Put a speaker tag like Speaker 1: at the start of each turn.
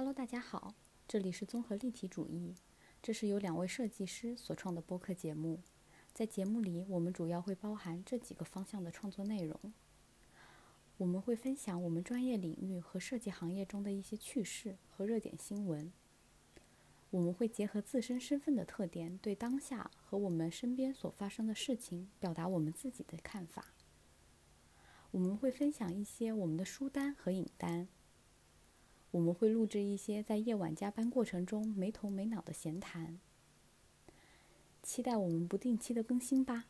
Speaker 1: Hello，大家好，这里是综合立体主义，这是由两位设计师所创的播客节目。在节目里，我们主要会包含这几个方向的创作内容。我们会分享我们专业领域和设计行业中的一些趣事和热点新闻。我们会结合自身身份的特点，对当下和我们身边所发生的事情表达我们自己的看法。我们会分享一些我们的书单和影单。我们会录制一些在夜晚加班过程中没头没脑的闲谈。期待我们不定期的更新吧。